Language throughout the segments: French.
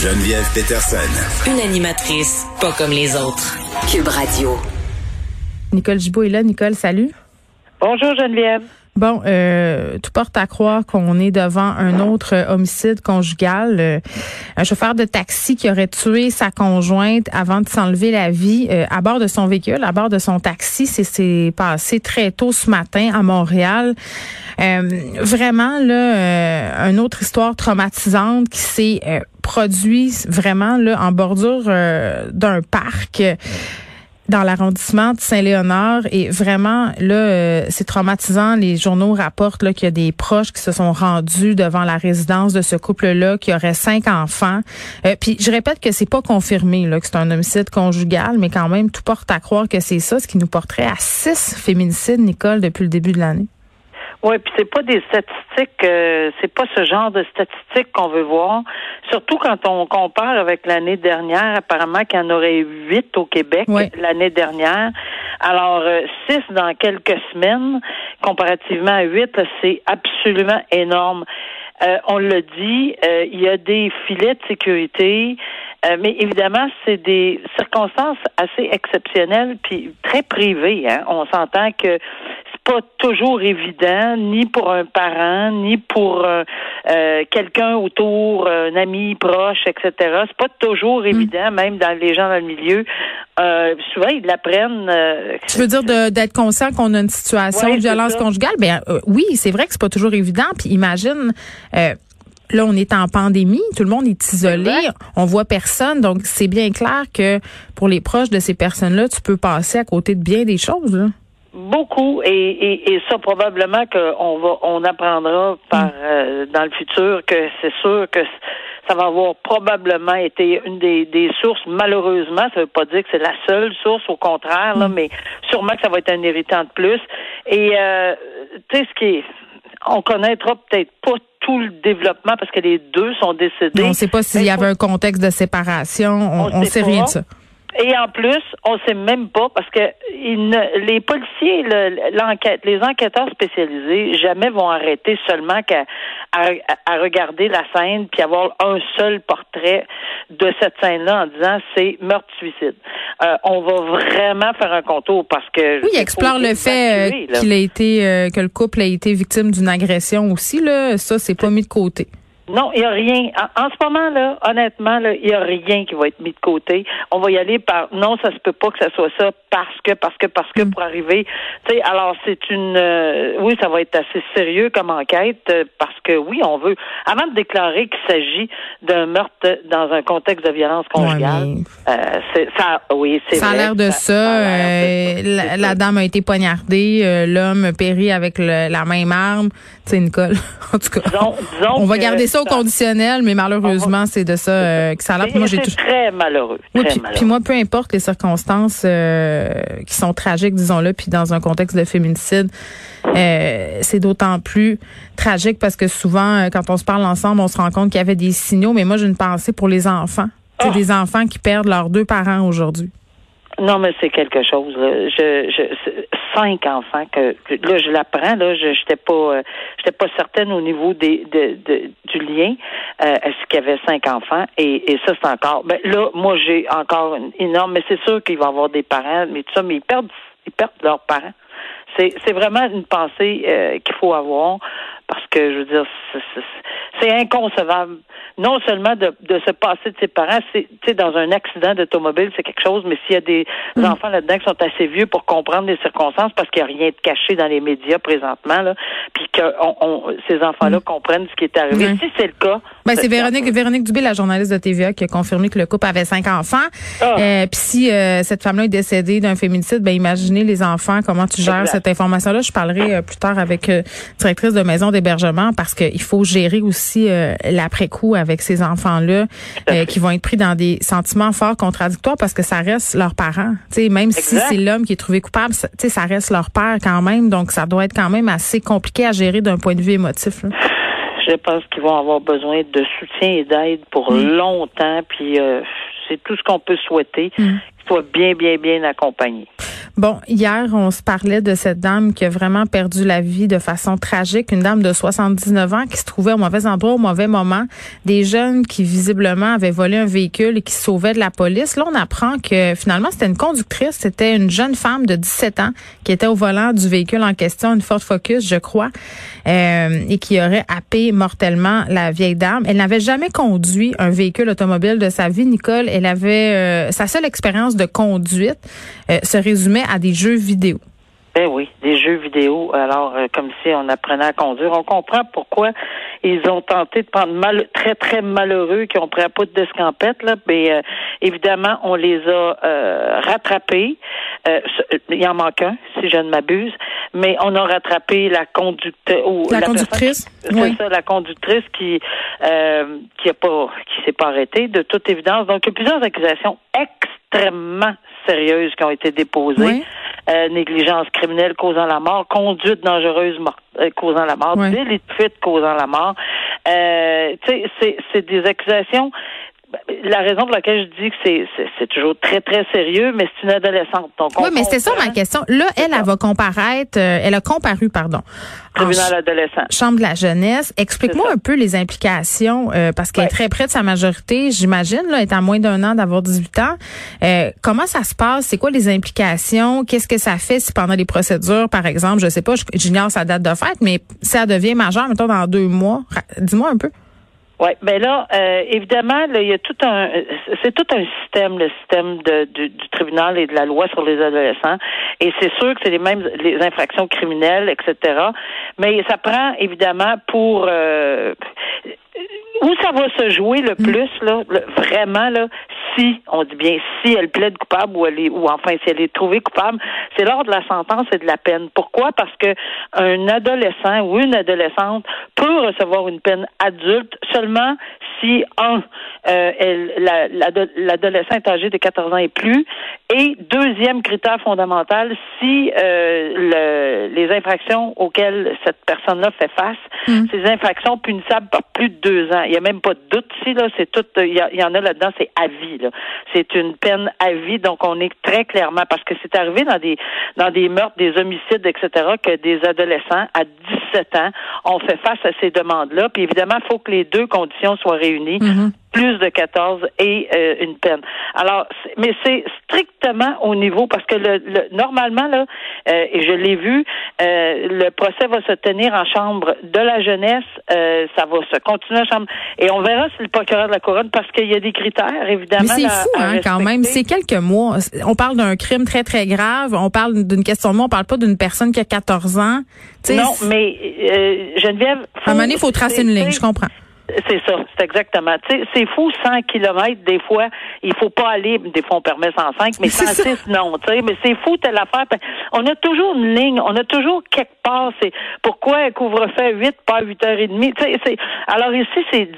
Geneviève Peterson. Une animatrice pas comme les autres. Cube Radio. Nicole Gibault est là. Nicole, salut. Bonjour Geneviève. Bon, euh, tout porte à croire qu'on est devant un autre homicide conjugal. Euh, un chauffeur de taxi qui aurait tué sa conjointe avant de s'enlever la vie euh, à bord de son véhicule, à bord de son taxi. C'est passé très tôt ce matin à Montréal. vraiment, là, une autre histoire traumatisante qui s'est produite vraiment là en bordure d'un parc dans l'arrondissement de Saint-Léonard et vraiment là euh, c'est traumatisant les journaux rapportent là qu'il y a des proches qui se sont rendus devant la résidence de ce couple-là qui aurait cinq enfants euh, puis je répète que c'est pas confirmé là que c'est un homicide conjugal mais quand même tout porte à croire que c'est ça ce qui nous porterait à six féminicides Nicole depuis le début de l'année. Oui, puis c'est pas des statistiques, euh, c'est pas ce genre de statistiques qu'on veut voir. Surtout quand on compare avec l'année dernière, apparemment qu'il y en aurait huit au Québec l'année dernière. Alors euh, six dans quelques semaines, comparativement à huit, c'est absolument énorme. Euh, on l'a dit, il y a des filets de sécurité, mais évidemment, c'est des circonstances assez exceptionnelles puis très privées. Hein. On s'entend que pas toujours évident, ni pour un parent, ni pour euh, euh, quelqu'un autour, un ami proche, etc. C'est pas toujours hmm. évident, même dans les gens dans le milieu. Euh, souvent, ils l'apprennent. tu veux dire d'être conscient qu'on a une situation de violence conjugale? Ben oui, c'est vrai que c'est pas toujours évident. Puis imagine. Là, on est en pandémie, tout le monde est isolé, on voit personne, donc c'est bien clair que pour les proches de ces personnes-là, tu peux passer à côté de bien des choses. Là. Beaucoup et, et, et, ça probablement qu'on va on apprendra par mm. euh, dans le futur que c'est sûr que ça va avoir probablement été une des, des sources malheureusement ça veut pas dire que c'est la seule source au contraire là mm. mais sûrement que ça va être un irritant de plus et euh, tu sais ce qui est on connaîtra peut-être pas tout le développement parce que les deux sont décédés. on ne sait pas s'il y avait un contexte de séparation. On, ne sait, rien de ça. Et en plus, on sait même pas parce que les policiers, l'enquête, les enquêteurs spécialisés, jamais vont arrêter seulement qu'à à, regarder la scène puis avoir un seul portrait de cette scène-là en disant c'est meurtre-suicide. Euh, on va vraiment faire un contour parce que oui, il explore le fait euh, qu'il a été euh, que le couple a été victime d'une agression aussi là. Ça, c'est pas mis de côté. Non, il n'y a rien. En, ce moment, là, honnêtement, il n'y a rien qui va être mis de côté. On va y aller par non, ça se peut pas que ça soit ça parce que, parce que, parce que mm. pour arriver. Tu sais, alors c'est une euh, oui, ça va être assez sérieux comme enquête euh, parce que oui, on veut avant de déclarer qu'il s'agit d'un meurtre dans un contexte de violence conjugale. Euh, c'est ça oui, c'est Ça a l'air de ça. la, dame a été poignardée, l'homme périt avec la même arme. Tu sais, Nicole. en tout cas, on va garder ça au conditionnel, mais malheureusement, c'est de ça euh, que ça a l'air. Moi, j'ai très malheureux. Oui, puis, moi, peu importe les circonstances euh, qui sont tragiques, disons-le, puis dans un contexte de féminicide, euh, c'est d'autant plus tragique parce que souvent, quand on se parle ensemble, on se rend compte qu'il y avait des signaux. Mais moi, j'ai une pensée pour les enfants. C'est ah! des enfants qui perdent leurs deux parents aujourd'hui. Non, mais c'est quelque chose. Je, je, cinq enfants que, là je l'apprends. Là, je j'étais pas, euh, j'étais pas certaine au niveau des de, de du lien. Euh, est-ce qu'il y avait cinq enfants? Et, et ça c'est encore. Ben là, moi j'ai encore une énorme. Mais c'est sûr qu'il va avoir des parents, mais tout ça, mais ils perdent, ils perdent leurs parents. C'est c'est vraiment une pensée euh, qu'il faut avoir parce que je veux dire c'est inconcevable non seulement de, de se passer de ses parents, c'est dans un accident d'automobile, c'est quelque chose, mais s'il y a des mm. enfants là-dedans qui sont assez vieux pour comprendre les circonstances, parce qu'il n'y a rien de caché dans les médias présentement, là, puis que on, ces enfants-là mm. comprennent ce qui est arrivé. Si c'est le cas. Ben, c'est Véronique, Véronique Dubé, la journaliste de TVA, qui a confirmé que le couple avait cinq enfants. Ah. Euh, puis si euh, cette femme-là est décédée d'un féminicide, ben imaginez les enfants, comment tu gères cette information-là. Je parlerai euh, plus tard avec directrice de maison d'hébergement parce qu'il faut gérer aussi l'après-coup avec ces enfants-là euh, qui vont être pris dans des sentiments forts contradictoires parce que ça reste leurs parents. sais, même si c'est l'homme qui est trouvé coupable, ça, ça reste leur père quand même. Donc, ça doit être quand même assez compliqué à gérer d'un point de vue émotif. Je pense qu'ils vont avoir besoin de soutien et d'aide pour mm. longtemps. Puis, euh, c'est tout ce qu'on peut souhaiter. Mm. Qu'il soit bien, bien, bien accompagné. Bon, hier, on se parlait de cette dame qui a vraiment perdu la vie de façon tragique, une dame de 79 ans qui se trouvait au mauvais endroit au mauvais moment, des jeunes qui visiblement avaient volé un véhicule et qui se sauvaient de la police. Là, on apprend que finalement, c'était une conductrice, c'était une jeune femme de 17 ans qui était au volant du véhicule en question, une Ford Focus, je crois, euh, et qui aurait happé mortellement la vieille dame. Elle n'avait jamais conduit un véhicule automobile de sa vie, Nicole. Elle avait euh, sa seule expérience de conduite euh, se résumait à des jeux vidéo. Ben oui, des jeux vidéo. Alors, euh, comme si on apprenait à conduire. On comprend pourquoi ils ont tenté de prendre mal, très, très malheureux qui ont pris un peu de d'escampette, là. Mais euh, évidemment, on les a euh, rattrapés. il en manque un, si je ne m'abuse. Mais on a rattrapé la conductrice. La, conductrice. C'est ça, la conductrice qui qui a pas qui s'est pas arrêtée, de toute évidence. Donc, il y a plusieurs accusations extrêmement sérieuses qui ont été déposées. Euh, négligence criminelle causant la mort, conduite dangereuse euh, causant la mort, délit de fuite causant la mort. Euh, c'est des accusations la raison pour laquelle je dis que c'est toujours très, très sérieux, mais c'est une adolescente. Donc oui, mais c'est ça ma question. Là, elle, elle va comparaître, euh, elle a comparu, pardon. Tribunal adolescent. Chambre de la jeunesse. Explique-moi un peu les implications, euh, parce qu'elle est très près de sa majorité, j'imagine, là, est à moins d'un an d'avoir 18 ans. Euh, comment ça se passe? C'est quoi les implications? Qu'est-ce que ça fait si pendant les procédures, par exemple, je sais pas, j'ignore sa date de fête, mais si ça devient majeur, mettons, dans deux mois, dis-moi un peu. Oui, ben là, euh, évidemment, il y a tout un, c'est tout un système, le système de, du, tribunal et de la loi sur les adolescents, et c'est sûr que c'est les mêmes les infractions criminelles, etc. Mais ça prend évidemment pour euh, où ça va se jouer le mm. plus là, vraiment là, si on dit bien si elle plaide coupable ou elle est ou enfin si elle est trouvée coupable, c'est lors de la sentence et de la peine. Pourquoi? Parce que un adolescent ou une adolescente peut recevoir une peine adulte seulement si un euh, l'adolescent est âgé de 14 ans et plus et deuxième critère fondamental si euh, le, les infractions auxquelles cette personne-là fait face, mm. ces infractions punissables par plus de deux ans. Il n'y a même pas de doute ici là, c'est tout. Il y, en a là-dedans, c'est à vie. C'est une peine à vie, donc on est très clairement parce que c'est arrivé dans des dans des meurtres, des homicides, etc. que des adolescents à 17 ans ont fait face à ces demandes-là. Puis évidemment, il faut que les deux conditions soient réunies. Mm-hmm plus de 14 et euh, une peine. Alors, mais c'est strictement au niveau parce que le, normalement là, euh, et je l'ai vu, euh, le procès va se tenir en chambre de la jeunesse, ça va se continuer en chambre et on verra si le procureur de la couronne parce qu'il y a des critères évidemment. Mais c'est fou hein, quand même, c'est quelques mois. On parle d'un crime très très grave, on parle d'une question de mois, on parle pas d'une personne qui a 14 ans. non, mais Geneviève, à un moment donné, il faut tracer une ligne, je comprends. C'est ça, c'est exactement. C'est fou, 100 kilomètres, des fois, il faut pas aller, des fois on permet 105, mais 106, non, tu sais, mais c'est fou, telle affaire. On a toujours une ligne, on a toujours quelque part, c'est pourquoi couvre-feu à 8, pas à 8h30, tu sais, alors ici, c'est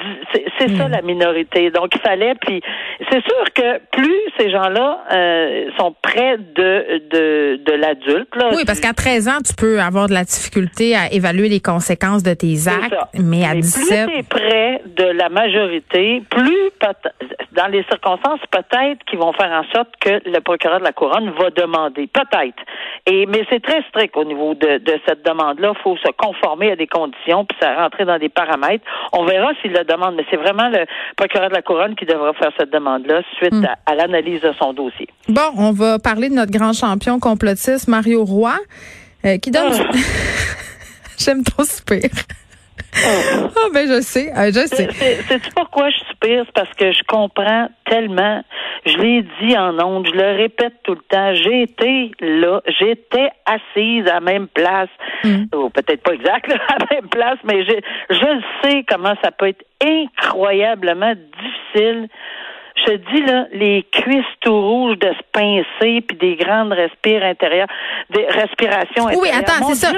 c'est ça hmm. la minorité. Donc, il fallait, puis c'est sûr que plus ces gens-là euh, sont près de, de, de l'adulte, Oui, parce qu'à 13 ans, tu peux avoir de la difficulté à évaluer les conséquences de tes actes, mais à 17... Plus près de la majorité, plus dans les circonstances peut-être qui vont faire en sorte que le procureur de la couronne va demander, peut-être. Et mais c'est très strict au niveau de, cette demande-là. Il faut se conformer à des conditions puis ça rentrer dans des paramètres. On verra s'il le demande, mais c'est vraiment le procureur de la couronne qui devra faire cette demande-là suite hmm. à, l'analyse de son dossier. Bon, on va parler de notre grand champion complotiste Mario Roy, euh, qui donne. Ah. J'aime trop ce pire. Ah oh, ben je sais, euh, je sais. C'est pourquoi je suis pire, c'est parce que je comprends tellement. Je l'ai dit en ondes, je le répète tout le temps. J'ai été là, j'étais assise à la même place, mm. ou peut-être pas exact à la même place, mais je, je sais comment ça peut être incroyablement difficile je te dis là, les cuisses tout rouges de se pincer puis des grandes respires intérieures, des respirations intérieures. Oui, attends, c'est ça.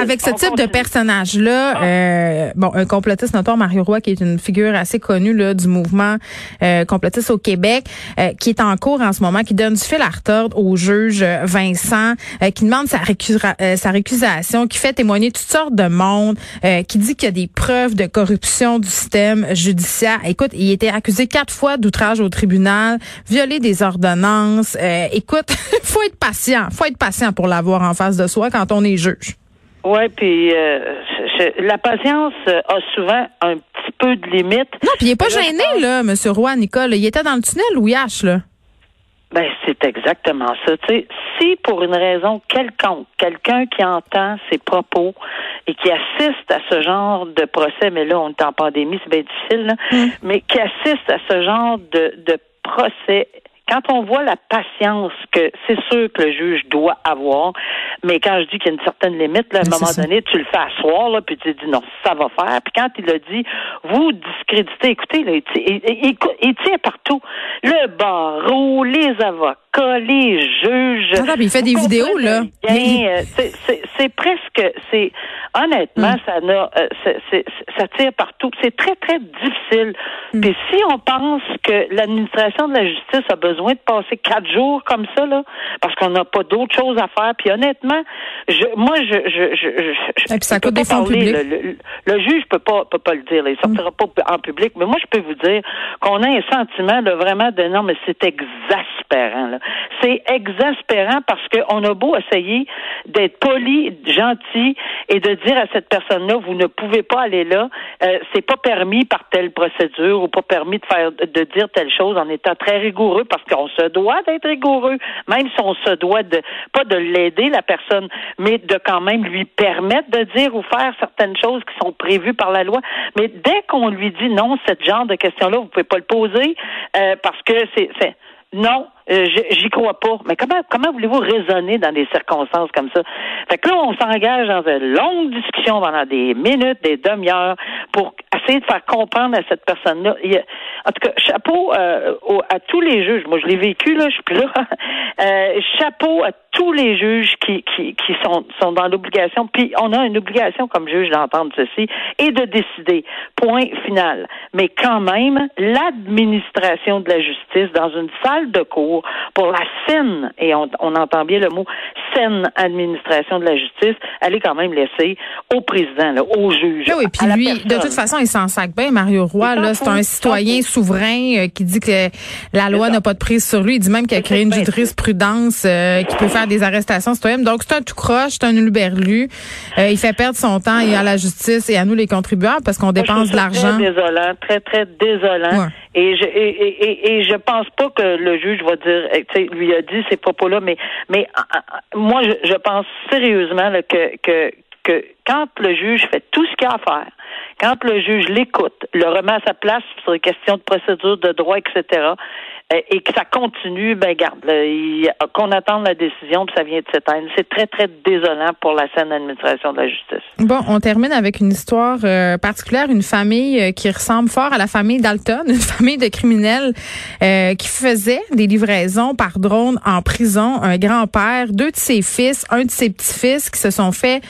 Avec ce type de personnage là, ah. euh, bon, un complotiste notoire Mario Roy qui est une figure assez connue là du mouvement euh, complotiste au Québec, euh, qui est en cours en ce moment, qui donne du fil à retordre au juge Vincent, euh, qui demande sa, sa récusation, qui fait témoigner toutes sortes de monde, qui dit qu'il y a des preuves de corruption du système judiciaire. Écoute, il était accusé quatre fois d'outrage au tribunal, violer des ordonnances. Euh, écoute, faut être patient, faut être patient pour l'avoir en face de soi quand on est juge. Ouais, puis euh, la patience a souvent un petit peu de limite. Non, puis il est pas gêné là, Monsieur Roy, Nicole. Il était dans le tunnel ou H là. Ben, c'est exactement ça. Tu sais, si pour une raison quelconque, quelqu'un qui entend ses propos et qui assiste à ce genre de procès, mais là, on est en pandémie, c'est bien difficile, là, mm. mais qui assiste à ce genre de, de procès quand on voit la patience que c'est sûr que le juge doit avoir, mais quand je dis qu'il y a une certaine limite, là, à un moment donné, tu le fais asseoir, là, puis tu dis non, ça va faire. Puis quand il a dit, vous discréditez, écoutez, là, il, tient partout. Le barreau, les avocats, les juges. Ah, il fait des vidéos, là. Euh, c'est presque, c'est honnêtement, mm. ça n'a, euh, ça tire partout. C'est très, très difficile. Mm. Puis si on pense que l'administration de la justice a besoin de passer quatre jours comme ça, là, parce qu'on n'a pas d'autre chose à faire. Puis honnêtement, je, moi, je, je, je, Et puis ça coûte des fonds publics. Le, juge peut pas, peut pas le dire. Il sortira mm. pas en public. Mais moi, je peux vous dire qu'on a un sentiment de vraiment de non, mais c'est exaspérant. C'est exaspérant parce qu'on a beau essayer d'être poli, gentil et de dire à cette personne-là, vous ne pouvez pas aller là. Euh, c'est pas permis par telle procédure ou pas permis de faire de dire telle chose en étant très rigoureux parce qu'on se doit d'être rigoureux, même si on se doit de pas de l'aider la personne, mais de quand même lui permettre de dire ou faire certaines choses qui sont prévues par la loi. Mais dès qu'on lui dit non, ce genre de question-là, vous pouvez pas le poser euh, parce que c'est non, euh, j'y crois pas. Mais comment comment voulez-vous raisonner dans des circonstances comme ça? Fait que là, on s'engage dans une longue discussion pendant des minutes, des demi-heures, pour essayer de faire comprendre à cette personne-là. En tout cas, chapeau euh, à tous les juges. Moi, je l'ai vécu, là, je suis plus là. Euh, chapeau à tous les juges qui, qui, qui sont, sont dans l'obligation. Puis on a une obligation comme juge d'entendre ceci et de décider. Point final. Mais quand même, l'administration de la justice dans une salle de cours pour la saine, et on, on entend bien le mot saine administration de la justice, elle est quand même laissée au président, là, au juge. Oui, puis lui, de toute façon, il s'en sac bien, Mario Roy. Là, c'est un citoyen souverain euh, qui dit que la loi n'a pas de prise sur lui. Il dit même qu'il a créé une jurisprudence euh, qui peut faire des arrestations citoyennes. Donc, c'est un tout croche, c'est un uberlu. Euh, il fait perdre son temps et à la justice et à nous, les contribuables, parce qu'on dépense de l'argent. Très désolant, très, très désolant. Et je et, et, et, je pense pas que le juge va dire, sais, lui a dit ces propos-là, mais mais moi, je, je pense sérieusement que, que que quand le juge fait tout ce qu'il a à faire, quand le juge l'écoute, le remet à sa place sur les questions de procédure, de droit, etc., euh, et que ça continue, ben garde, qu'on attende la décision, puis ça vient de s'éteindre. C'est très, très désolant pour la saine administration de la justice. Bon, on termine avec une histoire euh, particulière, une famille euh, qui ressemble fort à la famille Dalton, une famille de criminels qui faisait des livraisons par drone en prison. Un grand-père, deux de ses fils, un de ses petits-fils qui se sont fait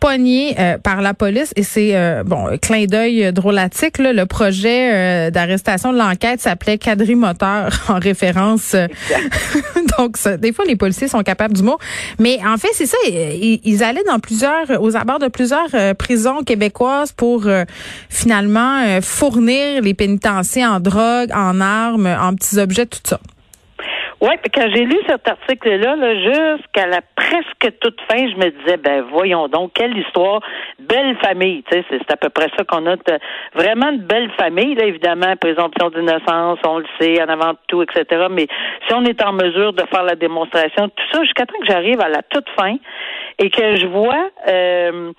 pogné euh, par la police. Et c'est euh, bon clin d'œil drôlatique là, le projet euh, d'arrestation de l'enquête s'appelait quadrimoteur en référence donc des fois les policiers sont capables du mot mais en fait c'est ça ils, allaient dans plusieurs aux abords de plusieurs prisons québécoises pour finalement fournir les pénitenciers en drogue en armes en petits objets tout ça oui, puis quand j'ai lu cet article-là, là, jusqu'à la presque toute fin, je me disais, ben voyons donc, quelle histoire, belle famille, tu sais, c'est à peu près ça qu'on a, vraiment une belle famille, là, évidemment, présomption d'innocence, on le sait, en avant de tout, etc. Mais si on est en mesure de faire la démonstration, tout ça, jusqu'à temps que j'arrive à la toute fin et que je vois euh,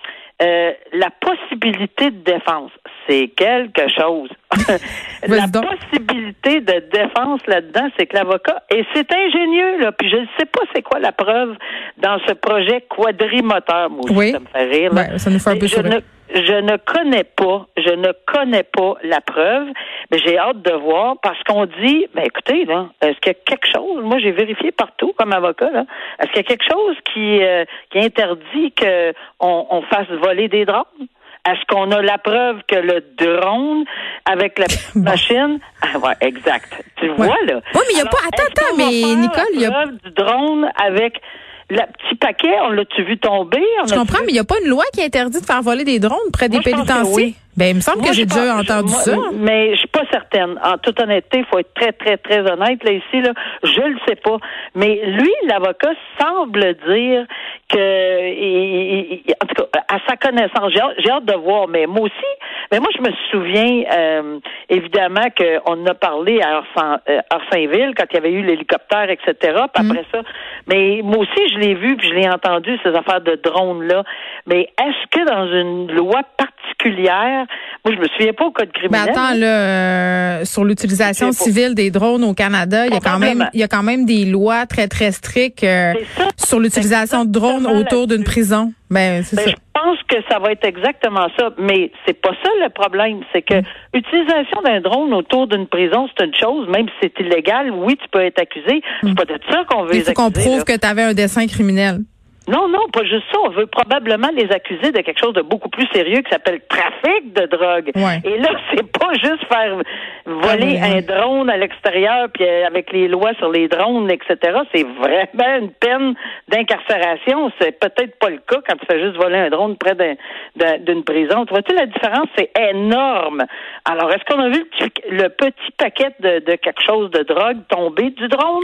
euh, la possibilité de défense c'est quelque chose. la possibilité de défense là-dedans, c'est que l'avocat, et c'est ingénieux, là, puis je ne sais pas c'est quoi la preuve dans ce projet quadrimoteur, moi oui. ça me fait rire. Ben, ça nous fait un peu je je ne connais pas, je ne connais pas la preuve, mais j'ai hâte de voir parce qu'on dit, ben écoutez, là, est-ce qu'il y a quelque chose, moi j'ai vérifié partout comme avocat, là, est-ce qu'il y a quelque chose qui, euh, qui interdit qu'on on fasse voler des drones? Est-ce qu'on a la preuve que le drone avec la machine ah ouais, exact. Tu vois là. Oui, mais il n'y a pas attends attends mais Nicole, il y a preuve du drone avec le petit paquet, on l'a-tu vu tomber? Je comprends, mais il n'y a pas une loi qui interdit de faire voler des drones près des pénitenciers? Ben, il me semble que j'ai déjà entendu ça. Mais je suis pas certaine. En toute honnêteté, il faut être très, très, très honnête là ici. Là, je le sais pas. Mais lui, l'avocat semble dire que, en tout cas, à sa connaissance, j'ai hâte de voir. Mais moi aussi, mais moi, je me souviens euh, évidemment qu'on a parlé à Orsainville euh, quand il y avait eu l'hélicoptère, etc. Puis mm. après ça, mais moi aussi, je l'ai vu puis je l'ai entendu ces affaires de drones là. Mais est-ce que dans une loi particulière, moi, je me souviens pas au code criminel. Mais attends, là, euh, sur l'utilisation civile des drones au Canada, il y a quand même, il y a quand même des lois très très strictes sur l'utilisation de drones autour d'une prison. Ben, c'est ben, ça pense que ça va être exactement ça, mais c'est pas ça le problème. C'est que l'utilisation mm. d'un drone autour d'une prison, c'est une chose, même si c'est illégal, oui, tu peux être accusé. C'est mm. pas de ça qu'on veut Il faut qu'on prouve que tu avais un dessin criminel. Non, non, pas juste ça. On veut probablement les accuser de quelque chose de beaucoup plus sérieux qui s'appelle trafic de drogue. Et là, c'est pas juste faire voler ah, un drone à l'extérieur, puis euh, avec les lois sur les drones, etc. C'est vraiment une peine d'incarcération. C'est peut-être pas le cas quand tu fais juste voler un drone près d'une prison. Tu vois-tu la différence? C'est énorme. Alors, est-ce qu'on a vu le petit paquet de, quelque chose de drogue tomber du drone?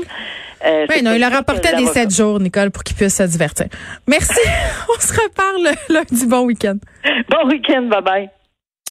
Euh, oui, non, il a rapporté des sept jours, Nicole, pour qu'il puisse se divertir. Merci. On se reparle lundi. Bon week-end. Bon week-end. Bye bye.